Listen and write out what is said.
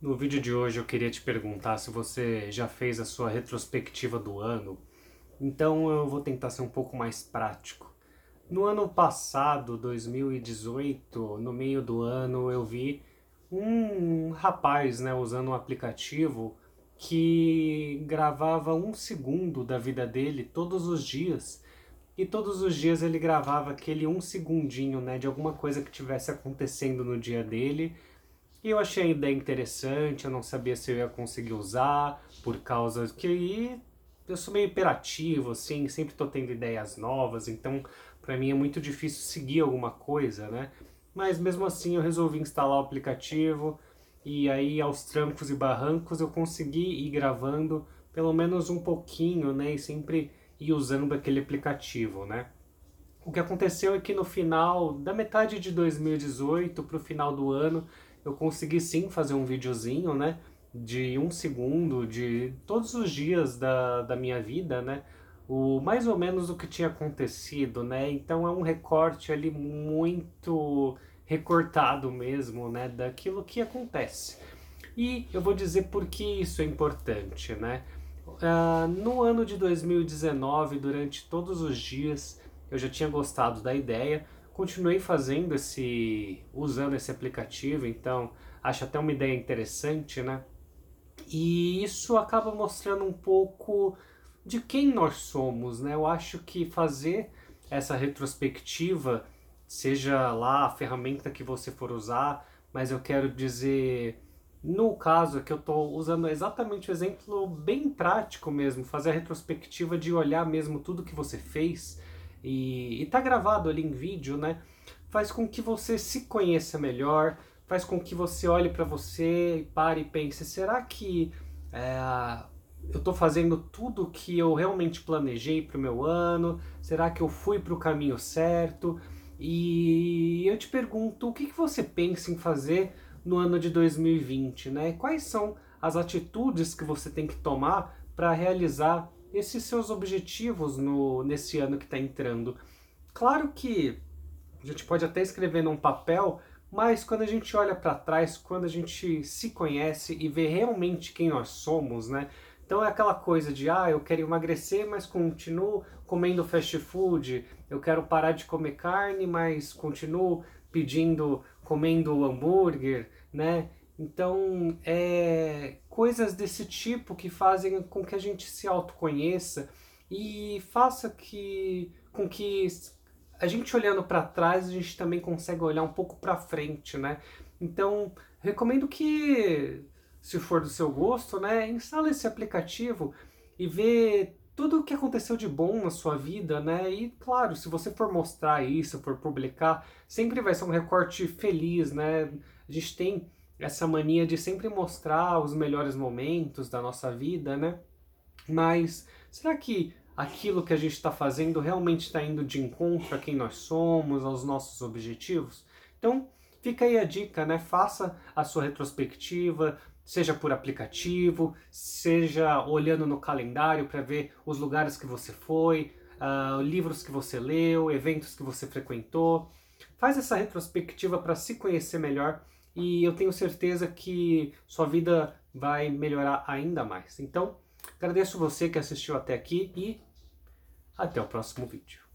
No vídeo de hoje eu queria te perguntar se você já fez a sua retrospectiva do ano. Então eu vou tentar ser um pouco mais prático. No ano passado, 2018, no meio do ano, eu vi um rapaz né, usando um aplicativo que gravava um segundo da vida dele todos os dias. E todos os dias ele gravava aquele um segundinho né, de alguma coisa que tivesse acontecendo no dia dele e eu achei a ideia interessante, eu não sabia se eu ia conseguir usar, por causa que eu sou meio hiperativo, assim, sempre estou tendo ideias novas, então para mim é muito difícil seguir alguma coisa, né? Mas mesmo assim eu resolvi instalar o aplicativo e aí aos trancos e barrancos eu consegui ir gravando pelo menos um pouquinho, né? E sempre ir usando aquele aplicativo, né? O que aconteceu é que no final, da metade de 2018 para o final do ano, eu consegui sim fazer um videozinho, né? De um segundo, de todos os dias da, da minha vida, né? O, mais ou menos o que tinha acontecido, né? Então é um recorte ali muito recortado mesmo, né? Daquilo que acontece. E eu vou dizer por que isso é importante, né? Uh, no ano de 2019, durante todos os dias, eu já tinha gostado da ideia, continuei fazendo esse, usando esse aplicativo, então acho até uma ideia interessante, né? E isso acaba mostrando um pouco de quem nós somos, né? Eu acho que fazer essa retrospectiva, seja lá a ferramenta que você for usar, mas eu quero dizer, no caso que eu estou usando exatamente o exemplo bem prático mesmo, fazer a retrospectiva de olhar mesmo tudo que você fez, e está gravado ali em vídeo, né? Faz com que você se conheça melhor, faz com que você olhe para você e pare e pense: será que é, eu estou fazendo tudo que eu realmente planejei para o meu ano? Será que eu fui para o caminho certo? E eu te pergunto: o que, que você pensa em fazer no ano de 2020? Né? Quais são as atitudes que você tem que tomar para realizar esses seus objetivos no, nesse ano que está entrando. Claro que a gente pode até escrever num papel, mas quando a gente olha para trás, quando a gente se conhece e vê realmente quem nós somos, né? Então é aquela coisa de, ah, eu quero emagrecer, mas continuo comendo fast food, eu quero parar de comer carne, mas continuo pedindo, comendo hambúrguer, né? Então, é coisas desse tipo que fazem com que a gente se autoconheça e faça que com que a gente olhando para trás, a gente também consegue olhar um pouco para frente, né? Então, recomendo que se for do seu gosto, né, instale esse aplicativo e vê tudo o que aconteceu de bom na sua vida, né? E claro, se você for mostrar isso, for publicar, sempre vai ser um recorte feliz, né? A gente tem essa mania de sempre mostrar os melhores momentos da nossa vida, né? Mas será que aquilo que a gente está fazendo realmente está indo de encontro a quem nós somos, aos nossos objetivos? Então, fica aí a dica, né? Faça a sua retrospectiva, seja por aplicativo, seja olhando no calendário para ver os lugares que você foi, uh, livros que você leu, eventos que você frequentou. Faz essa retrospectiva para se conhecer melhor e eu tenho certeza que sua vida vai melhorar ainda mais. Então, agradeço você que assistiu até aqui e até o próximo vídeo.